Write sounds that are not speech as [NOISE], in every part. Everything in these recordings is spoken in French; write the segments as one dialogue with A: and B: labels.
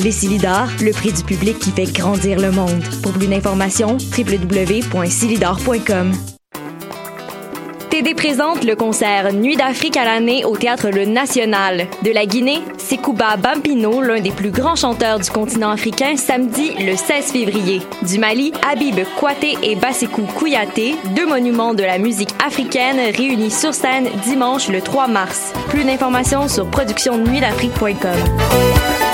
A: Les Silidars, le prix du public qui fait grandir le monde. Pour plus d'informations, www.silidar.com. TD présente le concert Nuit d'Afrique à l'année au Théâtre Le National. De la Guinée, Sekouba Bampino, l'un des plus grands chanteurs du continent africain, samedi le 16 février. Du Mali, Habib Kouaté et Basekou Kouyaté, deux monuments de la musique africaine réunis sur scène dimanche le 3 mars. Plus d'informations sur productionnuitdafrique.com.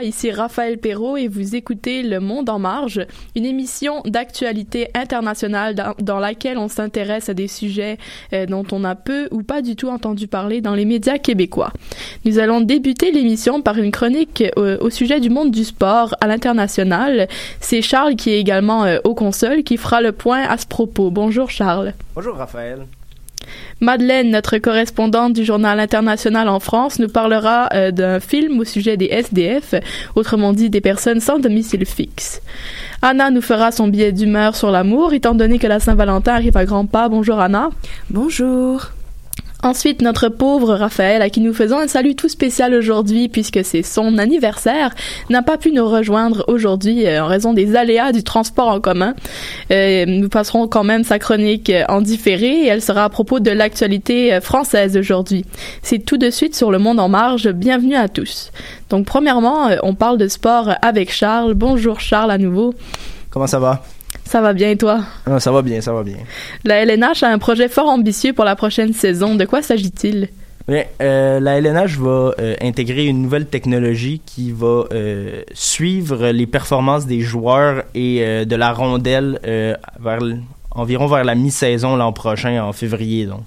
B: Ici Raphaël Perrault et vous écoutez Le Monde en marge, une émission d'actualité internationale dans, laquelle on s'intéresse à des sujets euh, dont on a peu ou pas du tout entendu parler dans les médias québécois. Nous allons débuter l'émission par une chronique euh, au sujet du monde du sport à l'international. C'est Charles qui est également euh, au console qui fera le point à ce propos. Bonjour Charles.
C: Bonjour Raphaël.
B: Madeleine, notre correspondante du journal international en France, nous parlera euh, d'un film au sujet des SDF, autrement dit des personnes sans domicile fixe. Anna nous fera son billet d'humeur sur l'amour, étant donné que la Saint-Valentin arrive à grands pas. Bonjour Anna.
D: Bonjour.
B: Ensuite, notre pauvre Raphaël, à qui nous faisons un salut tout spécial aujourd'hui puisque c'est son anniversaire, n'a pas pu nous rejoindre aujourd'hui euh, en raison des aléas du transport en commun. Euh, nous passerons quand même sa chronique euh, en différé et elle sera à propos de l'actualité euh, française aujourd'hui. C'est tout de suite sur Le Monde en Marge. Bienvenue à tous. Donc, premièrement, on parle de sport avec Charles. Bonjour Charles à nouveau.
C: Comment ça va?
B: Ça va bien et toi?
C: Ah, ça va bien, ça va bien.
B: La LNH a un projet fort ambitieux pour la prochaine saison. De quoi s'agit-il?
C: Bien, euh, la LNH va euh, intégrer une nouvelle technologie qui va euh, suivre les performances des joueurs et de la rondelle vers environ vers la mi-saison l'an prochain, en février. Donc.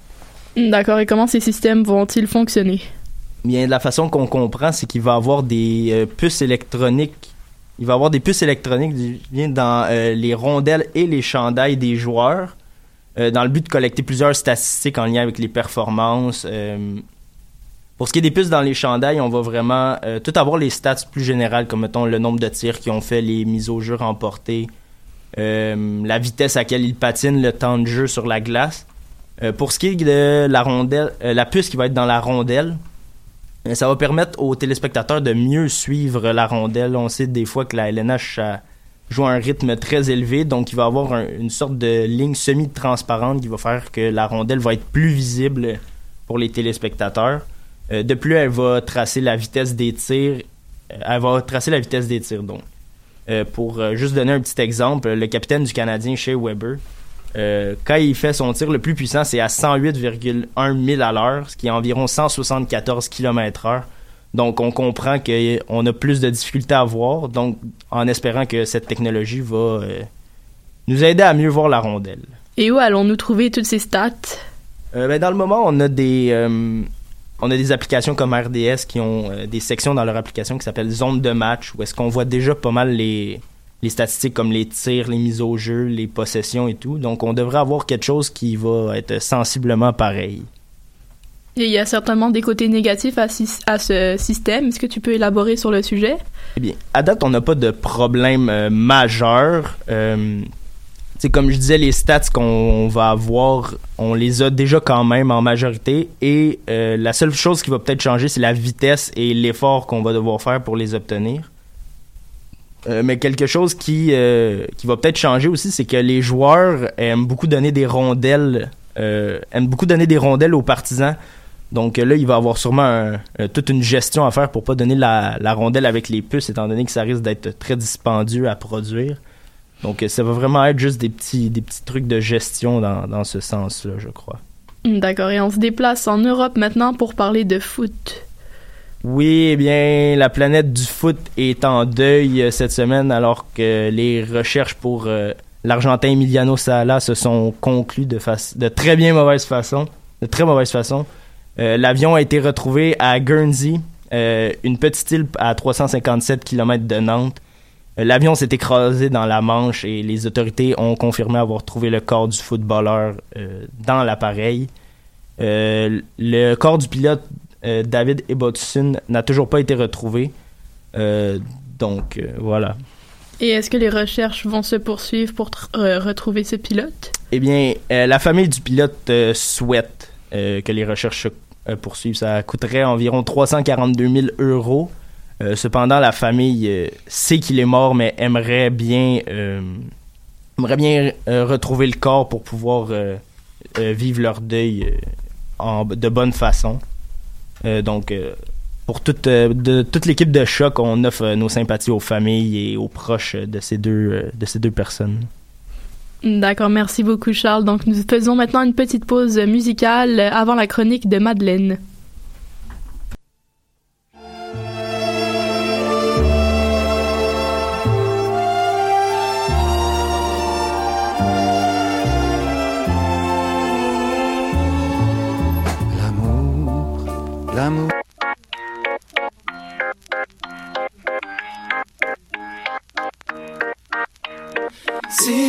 B: D'accord. Et comment ces systèmes vont-ils fonctionner?
C: Bien, de la façon qu'on comprend, c'est qu'il va y avoir des puces électroniques il va avoir des puces électroniques dans euh, les rondelles et les chandails des joueurs euh, dans le but de collecter plusieurs statistiques en lien avec les performances. Euh. pour ce qui est des puces dans les chandails, on va vraiment tout avoir les stats plus générales, comme mettons le nombre de tirs qu'ils ont fait, les mises au jeu remportées, la vitesse à laquelle ils patinent, le temps de jeu sur la glace. pour ce qui est de la rondelle, la puce qui va être dans la rondelle, Ça va permettre aux téléspectateurs de mieux suivre la rondelle. On sait des fois que la LNH joue un rythme très élevé, donc il va avoir une sorte de ligne semi-transparente qui va faire que la rondelle va être plus visible pour les téléspectateurs. Euh, de plus, elle va tracer la vitesse des tirs. Euh, elle va tracer la vitesse des tirs, donc. Euh, pour juste donner un petit exemple, le capitaine du Canadien, Shea Weber, quand il fait son tir le plus puissant, c'est à 108,1 000 à l'heure, ce qui est environ 174 km h donc, on comprend qu'on a plus de difficultés à voir, donc en espérant que cette technologie va euh, nous aider à mieux voir la rondelle.
B: Et où allons-nous trouver toutes ces stats?
C: Euh, ben, dans le moment, on a des euh, on a des applications comme RDS qui ont des sections dans leur application qui s'appellent zone de match, où est-ce qu'on voit déjà pas mal les, les statistiques comme les tirs, les mises au jeu, les possessions et tout. Donc, on devrait avoir quelque chose qui va être sensiblement pareil.
B: Et il y a certainement des côtés négatifs à, à ce système. Est-ce que tu peux élaborer sur le sujet?
C: Eh bien, à date, on n'a pas de problème euh, majeur. Euh, comme je disais, les stats qu'on va avoir, on les a déjà quand même en majorité. Et euh, la seule chose qui va peut-être changer, c'est la vitesse et l'effort qu'on va devoir faire pour les obtenir. Euh, mais quelque chose qui, qui va peut-être changer aussi, c'est que les joueurs aiment beaucoup donner des rondelles, aiment beaucoup donner des rondelles aux partisans. Donc là, il va avoir sûrement toute une gestion à faire pour pas donner la, rondelle avec les puces, étant donné que ça risque d'être très dispendieux à produire. Donc ça va vraiment être juste des petits, des petits trucs de gestion dans, dans ce sens-là, je crois.
B: D'accord, et on se déplace en Europe maintenant pour parler de foot.
C: Oui, eh bien, la planète du foot est en deuil euh, cette semaine alors que les recherches pour euh, l'Argentin Emiliano Sala se sont conclues de, très bien mauvaise façon. Euh, l'avion a été retrouvé à Guernsey, une petite île à 357 km de Nantes. L'avion s'est écrasé dans la Manche et les autorités ont confirmé avoir trouvé le corps du footballeur dans l'appareil. le corps du pilote David Ebotson n'a toujours pas été retrouvé. donc voilà.
B: Et est-ce que les recherches vont se poursuivre pour retrouver ce pilote?
C: Eh bien, la famille du pilote souhaite que les recherches se euh, poursuivre. Ça coûterait environ 342 000 euros. Euh, cependant, la famille euh, sait qu'il est mort, mais aimerait bien, aimerait bien retrouver le corps pour pouvoir vivre leur deuil en, de bonne façon. Donc, pour toute, de, toute l'équipe de choc, on offre nos sympathies aux familles et aux proches de ces deux, de ces deux personnes.
B: D'accord, merci beaucoup Charles. Donc nous faisons maintenant une petite pause musicale avant la chronique de Madeleine.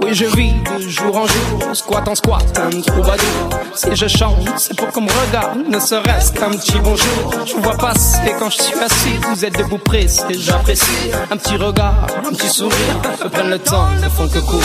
E: Oui, je vis de jour en jour, squat en squat, un troubadour. Si je chante, c'est pour qu'on me regarde, ne serait-ce qu'un petit bonjour. Je vous vois passer quand je suis assis, vous êtes debout pressé, j'apprécie. Un petit regard, un petit sourire, me prennent le temps, ne font que courir.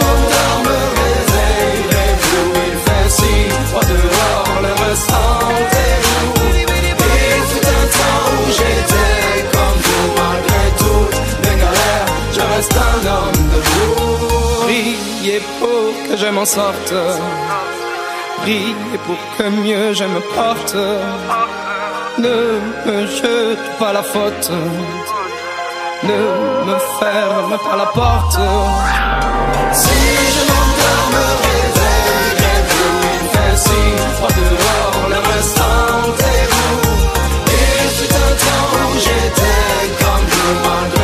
E: je m'en sorte, priez pour que mieux je me porte. Ne me jete pas la faute, ne me ferme pas la porte. Si je m'endors, me réveillerai vous, il fait si froid dehors, le ressentez-vous. Il fut un temps où j'étais comme vous, malgré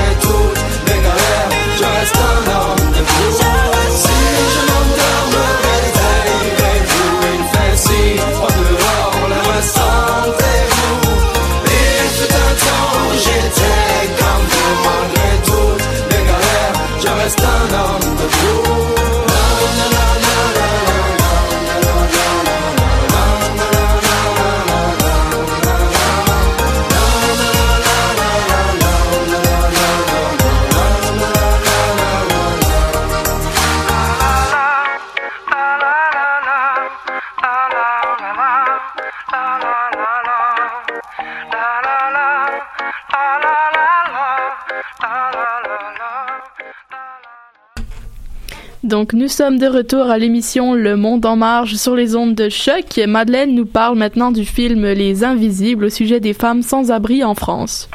B: Donc, nous sommes de retour à l'émission Le Monde en marge sur les ondes de choc. Madeleine nous parle maintenant du film Les Invisibles au sujet des femmes sans abri en France.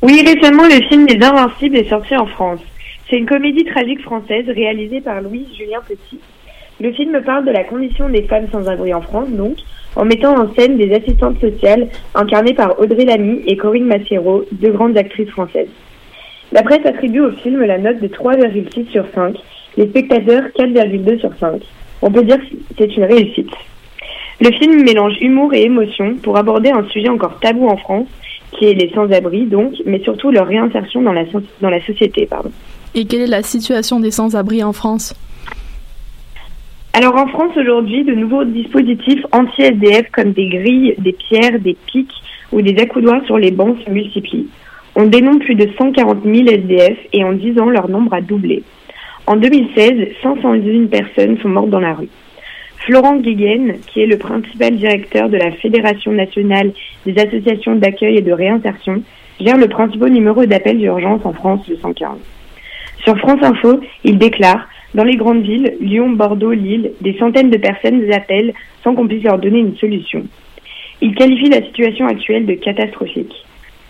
F: Oui, récemment, le film Les Invincibles est sorti en France. C'est une comédie tragique française réalisée par Louise Julien Petit. Le film parle de la condition des femmes sans abri en France, donc, en mettant en scène des assistantes sociales incarnées par Audrey Lamy et Corinne Massiero, deux grandes actrices françaises. La presse attribue au film la note de 3,6 sur 5, les spectateurs 4,2 sur 5. On peut dire que c'est une réussite. Le film mélange humour et émotion pour aborder un sujet encore tabou en France, qui est les sans-abri donc, mais surtout leur réinsertion dans la, dans la société. Pardon.
B: Et quelle est la situation des sans-abri en France?
F: Alors en France aujourd'hui, de nouveaux dispositifs anti-SDF comme des grilles, des pierres, des pics ou des accoudoirs sur les bancs se multiplient. On dénombre plus de 140 000 SDF et en 10 ans, leur nombre a doublé. En 2016, 501 personnes sont mortes dans la rue. Florent Guéguen, qui est le principal directeur de la Fédération nationale des associations d'accueil et de réinsertion, gère le principal numéro d'appel d'urgence en France, le 115. Sur France Info, il déclare Dans les grandes villes, Lyon, Bordeaux, Lille, des centaines de personnes appellent sans qu'on puisse leur donner une solution. Il qualifie la situation actuelle de catastrophique.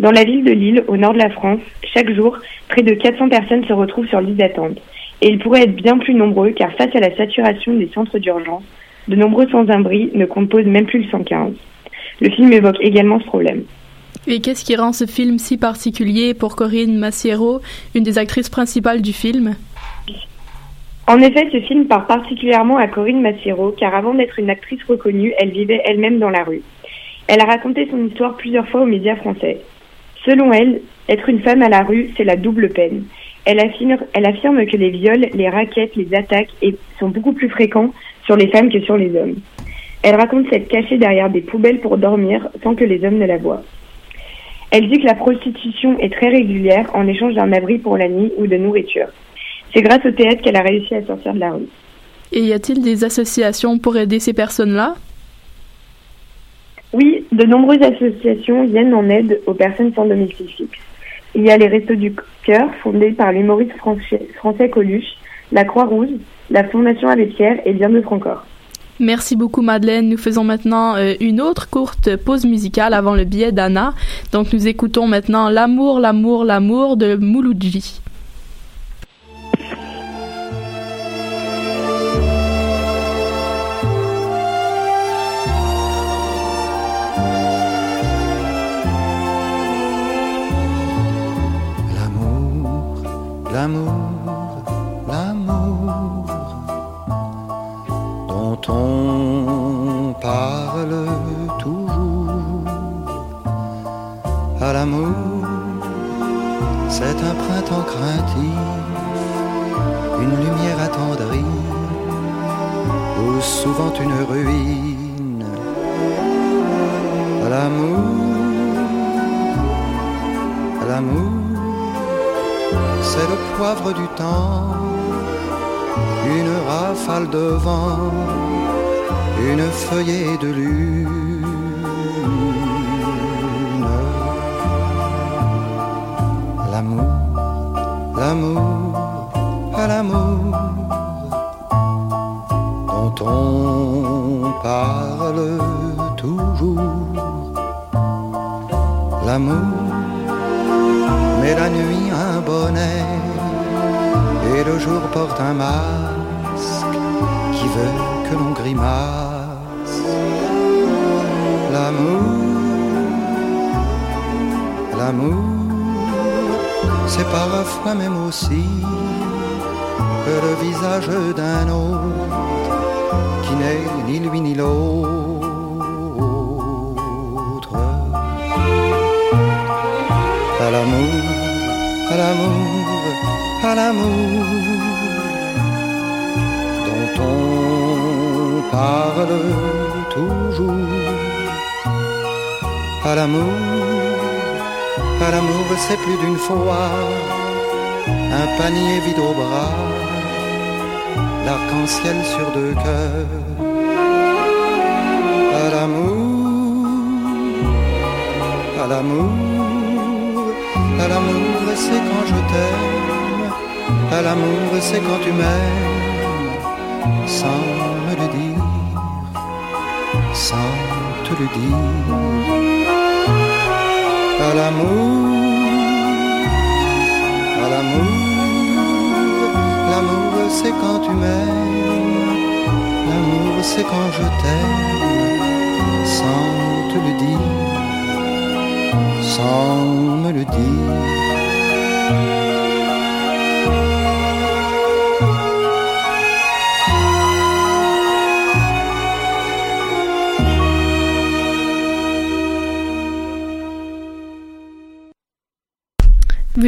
F: Dans la ville de Lille, au nord de la France, chaque jour, près de 400 personnes se retrouvent sur liste d'attente. Et ils pourraient être bien plus nombreux car face à la saturation des centres d'urgence, de nombreux sans-abri ne composent même plus le 115. Le film évoque également ce problème.
B: Et qu'est-ce qui rend ce film si particulier pour Corinne Massiero, une des actrices principales du film?
F: En effet, ce film part particulièrement à Corinne Massiero, car avant d'être une actrice reconnue, elle vivait elle-même dans la rue. Elle a raconté son histoire plusieurs fois aux médias français. Selon elle, être une femme à la rue, c'est la double peine. Elle affirme, que les viols, les raquettes, les attaques sont beaucoup plus fréquents sur les femmes que sur les hommes. Elle raconte s'être cachée derrière des poubelles pour dormir sans que les hommes ne la voient. Elle dit que la prostitution est très régulière en échange d'un abri pour la nuit ou de nourriture. C'est grâce au théâtre qu'elle a réussi à sortir de la rue.
B: Et y a-t-il des associations pour aider ces personnes-là?
F: Oui, de nombreuses associations viennent en aide aux personnes sans domicile fixe. Il y a les Restos du Cœur, fondés par l'humoriste français, Coluche, la Croix-Rouge, la Fondation Abbé Pierre et bien d'autres encore.
B: Merci beaucoup Madeleine. Nous faisons maintenant euh, une autre courte pause musicale avant le billet d'Anna. Donc nous écoutons maintenant L'amour, l'amour, l'amour de Mouloudji.
D: Souvent une ruine. À l'amour, à l'amour, c'est le poivre du temps, une rafale de vent, une feuillée de lune. L'amour, l'amour, à l'amour, dont on parle toujours. L'amour, mais la nuit un bonnet et le jour porte un masque qui veut que l'on grimace. L'amour, l'amour, c'est parfois même aussi que le visage d'un autre ni lui ni l'autre. À l'amour, à l'amour, à l'amour dont on parle toujours. À l'amour, à l'amour, c'est plus d'une fois un panier vide au bras, l'arc-en-ciel sur deux cœurs. À l'amour, à l'amour, à l'amour, c'est quand je t'aime. À l'amour, c'est quand tu m'aimes, sans me le dire, sans te le dire. À l'amour, à l'amour, l'amour, c'est quand tu m'aimes. L'amour, c'est quand je t'aime, sans te le dire, sans me le dire.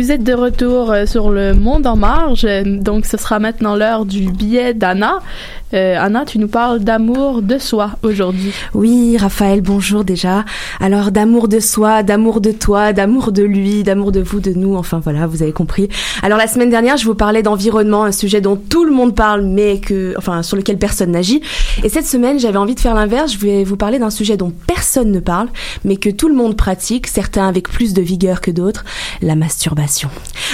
B: Vous êtes de retour euh, sur le Monde en marge, donc ce sera maintenant l'heure du billet d'Anna. Euh, Anna, tu nous parles d'amour de soi aujourd'hui.
G: Oui, Raphaël, bonjour déjà. Alors d'amour de soi, d'amour de toi, d'amour de lui, d'amour de vous, de nous, enfin voilà, vous avez compris. Alors la semaine dernière, je vous parlais d'environnement, un sujet dont tout le monde parle, mais que, enfin, sur lequel personne n'agit. Et cette semaine, j'avais envie de faire l'inverse. Je vais vous parler d'un sujet dont ne parle, mais que tout le monde pratique, certains avec plus de vigueur que d'autres, la masturbation.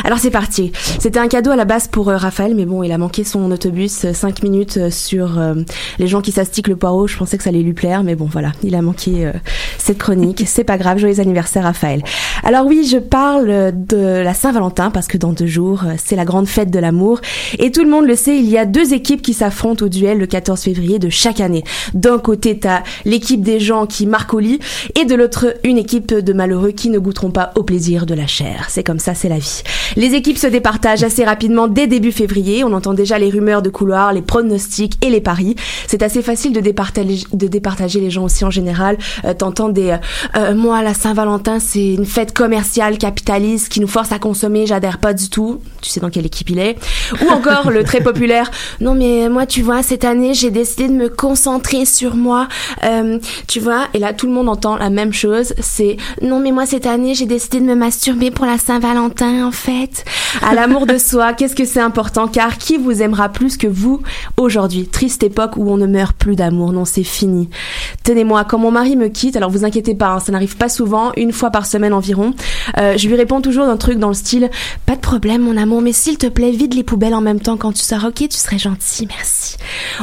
G: Alors c'est parti. C'était un cadeau à la base pour euh, Raphaël, mais bon, il a manqué son autobus 5 minutes euh, sur euh, les gens qui s'astiquent le poireau. Je pensais que ça allait lui plaire, mais bon, voilà, il a manqué euh, cette chronique. C'est pas grave. Joyeux anniversaire, Raphaël. Alors oui, je parle de la Saint-Valentin parce que dans deux jours, euh, c'est la grande fête de l'amour. Et tout le monde le sait, il y a deux équipes qui s'affrontent au duel le 14 février de chaque année. D'un côté, t'as l'équipe des gens qui marquent lit, et de l'autre, une équipe de malheureux qui ne goûteront pas au plaisir de la chair. C'est comme ça, c'est la vie. Les équipes se départagent assez rapidement dès début février. On entend déjà les rumeurs de couloir, les pronostics et les paris. C'est assez facile de départager, de départager les gens aussi en général. Euh, T'entends des euh, euh, moi la Saint-Valentin c'est une fête commerciale capitaliste qui nous force à consommer. J'adhère pas du tout. Tu sais dans quelle équipe il est. Ou encore le très populaire. [LAUGHS] Non mais moi tu vois cette année j'ai décidé de me concentrer sur moi. Euh, tu vois et là tout le monde entend la même chose. C'est non mais moi cette année j'ai décidé de me masturber pour la Saint-Valentin en fait. À l'amour de soi, [LAUGHS] qu'est-ce que c'est important? Car qui vous aimera plus que vous aujourd'hui? Triste époque où on ne meurt plus d'amour, non c'est fini. Tenez-moi, quand mon mari me quitte, alors vous inquiétez pas, hein, ça n'arrive pas souvent, une fois par semaine environ, euh, je lui réponds toujours d'un truc dans le style Pas de problème mon amour, mais s'il te plaît, vide les poubelles en même temps quand tu sors, ok Tu serais gentil, merci.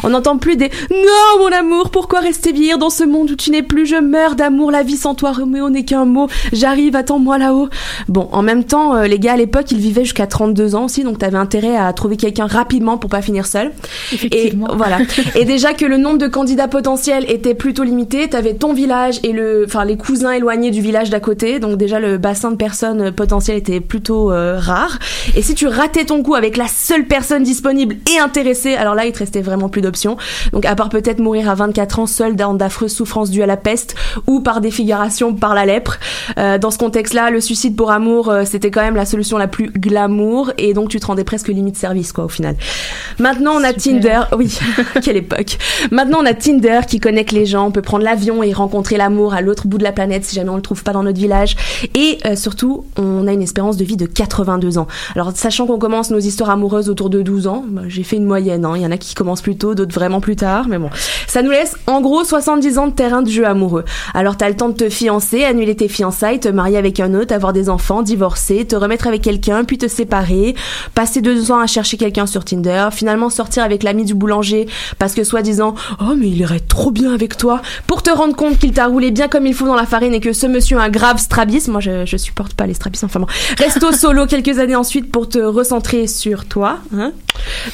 G: On n'entend plus des Non mon amour, pourquoi rester vieillir dans ce monde où tu n'es plus Je meurs d'amour, la vie sans toi, Roméo n'est qu'un mot, j'arrive, attends-moi là-haut. Bon, en même temps, euh, les gars à l'époque, ils vivaient jusqu'à 32 ans aussi, donc t'avais intérêt à trouver quelqu'un rapidement pour pas finir seul.
B: Effectivement.
G: Et voilà. [LAUGHS] Et déjà que le nombre de candidats potentiels était plutôt limité, t'avais ton village et le, enfin les cousins éloignés du village d'à côté, donc déjà le bassin de personnes potentielles était plutôt euh, rare. Et si tu ratais ton coup avec la seule personne disponible et intéressée, alors là il te restait vraiment plus d'options. Donc à part peut-être mourir à 24 ans seul dans d'affreuses souffrances dues à la peste ou par défiguration par la lèpre. Euh, dans ce contexte-là, le suicide pour amour, euh, c'était quand même la solution la plus glamour et donc tu te rendais presque limite service quoi au final. Maintenant on a Tinder, [LAUGHS] oui, [LAUGHS] quelle époque. Maintenant on a Tinder qui connecte les gens, on peut prendre l'avion et rencontrer l'amour à l'autre bout de la planète si jamais on le trouve pas dans notre village et euh, surtout on a une espérance de vie de 82 ans. Alors sachant qu'on commence nos histoires amoureuses autour de 12 ans, bah, j'ai fait une moyenne, hein. il y en a qui commencent plus tôt, d'autres vraiment plus tard, mais bon. Ça nous laisse en gros 70 ans de terrain de jeu amoureux. Alors t'as le temps de te fiancer, annuler tes fiançailles, te marier avec un autre, avoir des enfants, divorcer, te remettre avec quelqu'un, puis te séparer, passer deux ans à chercher quelqu'un sur Tinder, finalement sortir avec l'ami du boulanger parce que soi-disant oh mais il irait trop bien avec toi, pour te rendre compte qu'il t'a roulé bien comme il faut dans la farine et que ce monsieur a un grave strabisme. Moi je, je supporte pas les strabismes, enfin bon. Resto solo quelques années ensuite pour te recentrer sur toi, hein.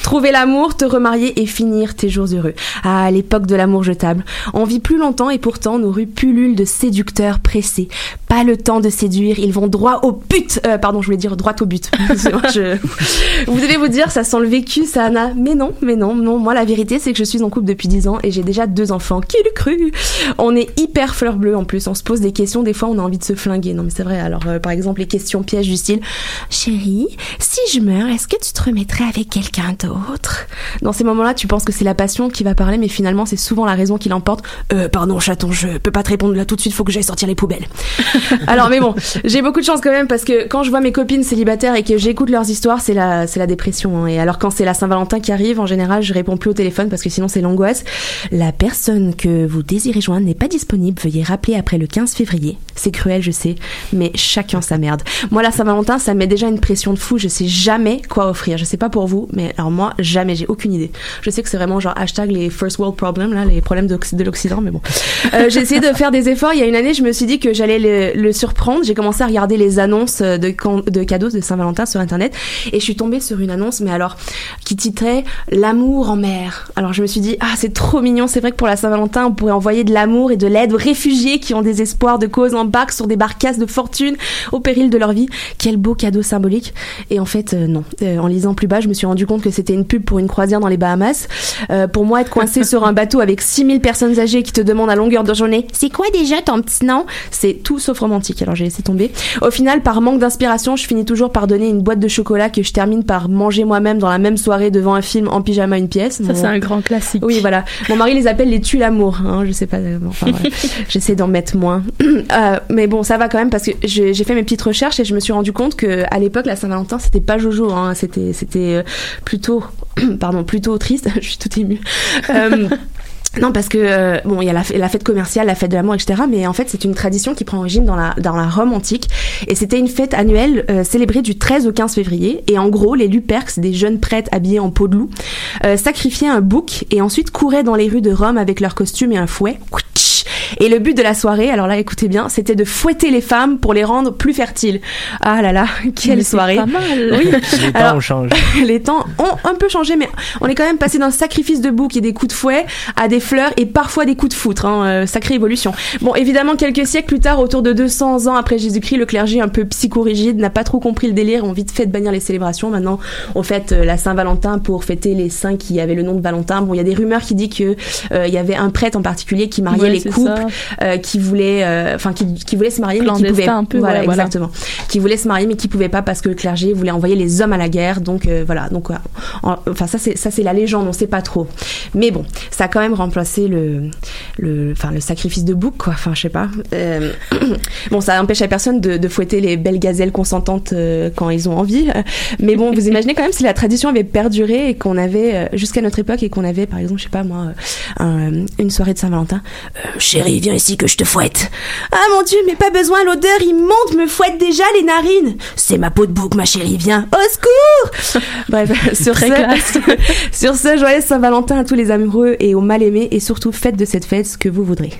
G: Trouver l'amour, te remarier et finir tes jours heureux. À l'époque de l'amour jetable, on vit plus longtemps et pourtant nos rues pullulent de séducteurs pressés. Pas le temps de séduire, ils vont droit au but. Euh, pardon, je voulais dire droit au but. [LAUGHS] Vous devez vous dire, ça sent le vécu, ça, Anna. Mais non, mais non, non. Moi, la vérité, c'est que je suis en couple depuis 10 ans et j'ai déjà deux enfants. Qui le cru? On est hyper fleur bleue en plus. On se pose des questions. Des fois, on a envie de se flinguer. Non, mais c'est vrai. Alors, euh, par exemple, les questions pièges du style Chérie, si je meurs, est-ce que tu te remettrais avec quelqu'un? D'autre Dans ces moments-là, tu penses que c'est la passion qui va parler, mais finalement, c'est souvent la raison qui l'emporte. Euh, pardon, chaton, je peux pas te répondre là tout de suite. Faut que j'aille sortir les poubelles. [LAUGHS] Alors, mais bon, j'ai beaucoup de chance quand même parce que quand je vois mes copines célibataires et que j'écoute leurs histoires, c'est la, c'est la dépression. hein. Et alors, quand c'est la Saint-Valentin qui arrive, en général, je réponds plus au téléphone parce que sinon, c'est l'angoisse. La personne que vous désirez joindre n'est pas disponible. Veuillez rappeler après le 15 février. C'est cruel, je sais, mais chacun sa merde. Moi, la Saint-Valentin, ça me met déjà une pression de fou. Je sais jamais quoi offrir. Je sais pas pour vous, mais alors moi, jamais. J'ai aucune idée. Je sais que c'est vraiment genre hashtag les first world problems, les problèmes de l'Occident, mais bon. Euh, j'ai essayé de faire des efforts. Il y a une année, je me suis dit que j'allais le, surprendre. J'ai commencé à regarder les annonces de, can- de cadeaux de Saint-Valentin sur Internet et je suis tombée sur une annonce, mais alors, qui titrait L'amour en mer. Alors je me suis dit, ah, c'est trop mignon. C'est vrai que pour la Saint-Valentin, on pourrait envoyer de l'amour et de l'aide aux réfugiés qui ont des espoirs de cause en barque sur des barcasses de fortune au péril de leur vie. Quel beau cadeau symbolique. Et en fait, euh, non. Euh, en lisant plus bas, je me suis rendu compte que c'était une pub pour une croisière dans les Bahamas. Euh, pour moi, être coincé [LAUGHS] sur un bateau avec 6000 personnes âgées qui te demandent à longueur de journée, c'est quoi déjà ton petit nom? C'est tout sauf romantique. Alors j'ai laissé tomber. Au final, par manque d'inspiration, je finis toujours par donner une boîte de chocolat que je termine par manger moi-même dans la même soirée devant un film en pyjama une pièce.
B: Ça,
G: Mon-
B: c'est un grand classique.
G: oui, voilà. Mon mari les appelle les tue l'amour. Hein, je sais pas. euh, Enfin. [LAUGHS] J'essaie d'en mettre moins. [CLEARS THROAT] Euh, mais bon, ça va quand même parce que j'ai j'ai fait mes petites recherches et je me suis rendu compte que à l'époque, la Saint-Valentin, c'était pas Jojo. Hein, c'était c'était euh, plutôt, [CLEARS THROAT] pardon, plutôt triste. [LAUGHS] je suis toute émue. Euh, non, parce que euh, bon, il y a la, fête commerciale, la fête de l'amour, etc. Mais en fait, c'est une tradition qui prend origine dans la dans la Rome antique, et c'était une fête annuelle euh, célébrée du 13 au 15 février. Et en gros, les Luperques, des jeunes prêtres habillés en peau de loup, sacrifiaient un bouc et ensuite couraient dans les rues de Rome avec leur costume et un fouet. Et le but de la soirée, alors là, écoutez bien, c'était de fouetter les femmes pour les rendre plus fertiles. Ah là là, [LAUGHS] quelle
B: Mais c'est
G: soirée
B: pas mal. [LAUGHS]
G: Oui.
C: Les temps
G: Alors,
C: ont changé. [LAUGHS]
G: les temps ont un peu changé, mais on est quand même passé d'un sacrifice de bouc et des coups de fouet à des fleurs et parfois des coups de foutre. Hein, euh, sacrée évolution. Bon, évidemment, quelques siècles plus tard, autour de 200 ans après Jésus-Christ, le clergé un peu psychorigide n'a pas trop compris le délire, ont vite fait de bannir les célébrations. Maintenant, on fête euh, la Saint-Valentin pour fêter les saints qui avaient le nom de Valentin. Bon, il y a des rumeurs qui disent que euh, il y avait un prêtre en particulier qui mariait
B: Ouais,
G: les couples,
B: ça.
G: Euh, qui voulait, euh, enfin, qui, qui voulait se marier mais qui pouvait,
B: un peu,
G: voilà,
B: ouais, voilà.
G: exactement, qui voulait se marier mais qui pouvait pas parce que le clergé voulait envoyer les hommes à la guerre. Donc euh, voilà, donc en- enfin ça c'est ça c'est la légende, on sait pas trop. Mais bon, ça a quand même remplacé le le enfin le sacrifice de bouc quoi. Enfin je sais pas. [CLEARS THROAT] Bon, ça empêche à personne de, de fouetter les belles gazelles consentantes quand ils ont envie. Mais bon, vous imaginez quand même si la tradition avait perduré et qu'on avait jusqu'à notre époque et qu'on avait par exemple je sais pas moi un- une soirée de Saint-Valentin. Euh, viens ici que je te fouette. Ah mon dieu, mais pas besoin, l'odeur immonde me fouette déjà les narines. C'est ma peau de bouc, ma chérie, viens. Au secours [LAUGHS] Bref, sur ce, [LAUGHS] sur ce, joyeux Saint-Valentin à tous les amoureux et aux mal-aimés et surtout faites de cette fête ce que vous voudrez.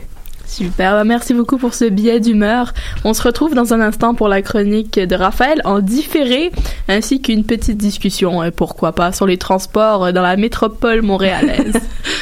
B: Super, bah, merci beaucoup pour ce billet d'humeur. On se retrouve dans un instant pour la chronique de Raphaël en différé, ainsi qu'une petite discussion, euh, pourquoi pas, sur les transports euh, dans la métropole montréalaise. [LAUGHS]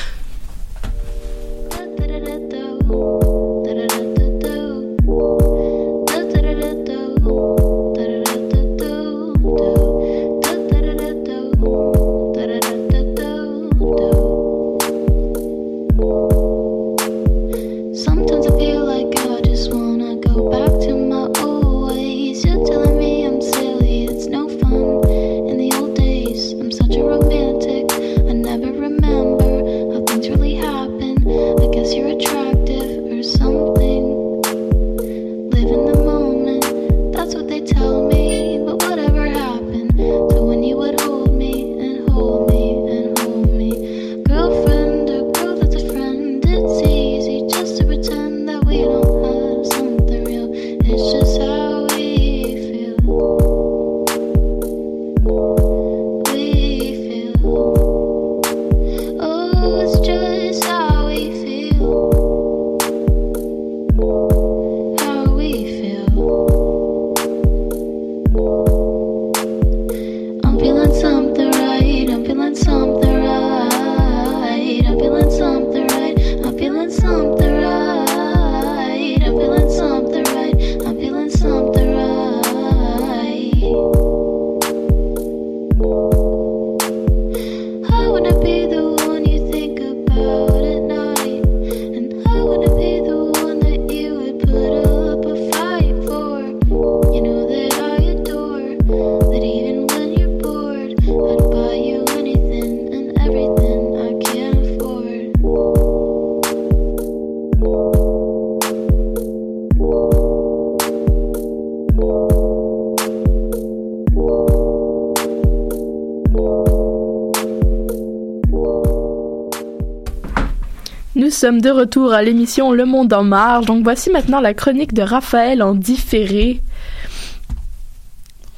B: sommes de retour à l'émission Le Monde en marge. Donc voici maintenant la chronique de Raphaël en différé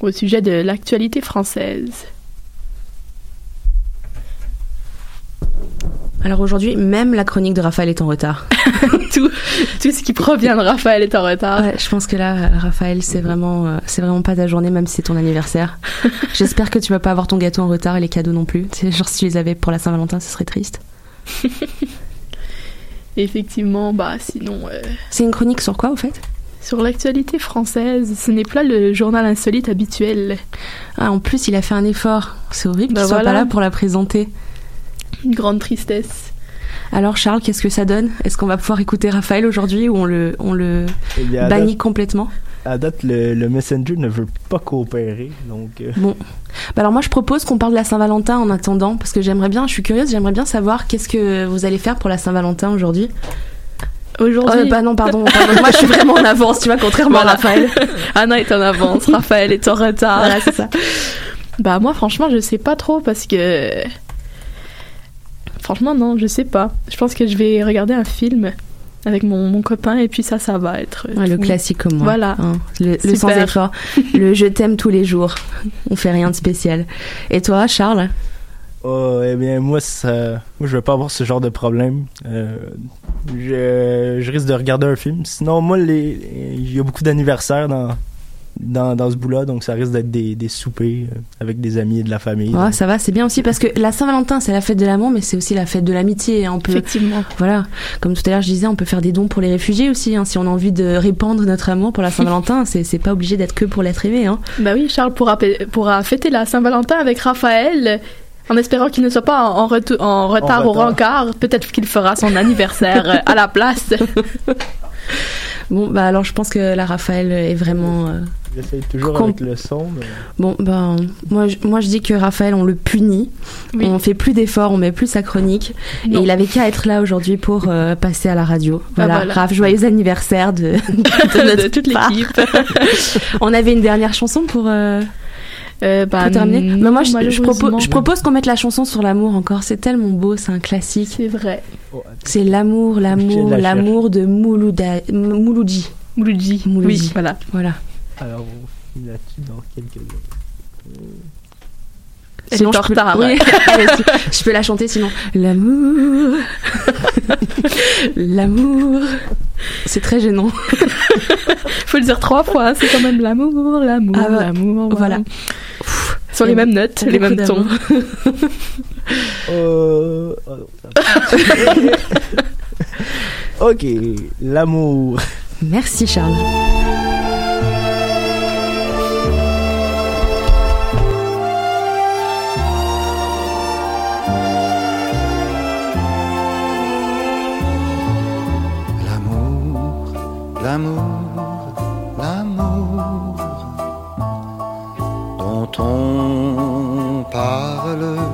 B: au sujet de l'actualité française.
G: Alors aujourd'hui, même la chronique de Raphaël est en retard. [LAUGHS]
B: tout, tout ce qui provient de Raphaël est en retard.
G: Ouais, je pense que là, Raphaël, c'est vraiment, euh, c'est vraiment pas ta journée, même si c'est ton anniversaire. [LAUGHS] J'espère que tu vas pas avoir ton gâteau en retard et les cadeaux non plus. C'est genre si tu les avais pour la Saint-Valentin, ce serait triste. [LAUGHS]
B: Effectivement, bah sinon. euh,
G: C'est une chronique sur quoi, au fait?
B: Sur l'actualité française, ce n'est pas le journal insolite habituel.
G: Ah, en plus, il a fait un effort. C'est horrible
B: Bah
G: qu'il soit
B: voilà.
G: pas là pour la présenter.
B: Une grande tristesse.
G: Alors, Charles, qu'est-ce que ça donne? Est-ce qu'on va pouvoir écouter Raphaël aujourd'hui ou on le, on le
C: Eh
G: bannit complètement?
C: À date, le, le Messenger ne veut pas coopérer, donc... euh,
G: Bon. Bah alors moi je propose qu'on parle de la Saint-Valentin en attendant parce que j'aimerais bien, je suis curieuse, j'aimerais bien savoir qu'est-ce que vous allez faire pour la Saint-Valentin aujourd'hui.
B: Aujourd'hui.
G: Oh, bah non, pardon, pardon, moi je suis vraiment en avance, tu vois, contrairement
B: Voilà.
G: à Raphaël. [LAUGHS]
B: Anna est en avance, Raphaël est en retard.
G: Voilà, c'est ça.
B: Bah moi franchement je sais pas trop parce que franchement non je sais pas. Je pense que je vais regarder un film avec mon, mon copain et puis ça ça va être
G: Ouais, le classique comme moi.
B: Voilà.
G: Hein, le, le sans effort. [LAUGHS] Le je t'aime tous les jours. On fait rien de spécial. Et toi, Charles?
C: Oh, eh bien, moi, ça, moi, je vais pas avoir ce genre de problème. Euh, je, je risque de regarder un film. Sinon, moi, les, il y a beaucoup d'anniversaires dans, dans, dans ce bout-là, donc ça risque d'être des, des soupers euh, avec des amis et de la famille.
G: Ouais, ça va, c'est bien aussi parce que la Saint-Valentin, c'est la fête de l'amour, mais c'est aussi la fête de l'amitié. hein. On peut,
B: Effectivement.
G: voilà, comme tout à l'heure je disais, on peut faire des dons pour les réfugiés aussi. hein. Si on a envie de répandre notre amour pour la [LAUGHS] Saint-Valentin, c'est c'est pas obligé d'être que pour l'être aimé. Hein.
B: Bah oui Charles pourra, pourra fêter la Saint-Valentin avec Raphaël en espérant qu'il ne soit pas en, en retou- en retard au
C: retard.
B: rencard. Peut-être qu'il fera son anniversaire [LAUGHS] euh, à la place.
G: Bon, bah alors je pense que la Raphaël est vraiment. euh,
C: J'essaye toujours
G: Com-
C: avec le son, mais...
G: Bon, ben moi, je- moi je dis que Raphaël, on le punit.
B: Oui.
G: On fait plus d'efforts, on met plus sa chronique.
B: Non.
G: Et il avait qu'à être là aujourd'hui pour euh, passer à la radio. Voilà,
B: voilà.
G: Raph, joyeux anniversaire de, [LAUGHS] de notre
B: de toute l'équipe. [LAUGHS]
G: On avait une dernière chanson pour, euh,
B: Euh, bah,
G: pour terminer.
B: non,
G: Mais moi, je, je
B: malheureusement.
G: propose, je propose qu'on mette la chanson sur l'amour encore. C'est tellement beau, c'est un classique.
B: C'est vrai.
G: C'est l'amour, l'amour,
C: la
G: l'amour de Moulouda, Mouloudji.
B: Mouloudji.
G: Mouloudji.
B: Oui, voilà.
G: Voilà.
C: Alors, on finit là-dessus dans quelques
B: Elle
G: Sinon, je peux- [LAUGHS] [LAUGHS] je peux la chanter sinon. L'amour, l'amour. C'est très gênant. [LAUGHS]
B: Faut le dire trois fois. C'est quand même l'amour, l'amour,
G: Ah bah,
B: l'amour.
G: voilà.
B: Sur les mêmes notes, les mêmes tons.
C: Euh... oh non, ça va. ok, l'amour.
G: Merci Charles.
D: l'amour, l'amour dont on parle.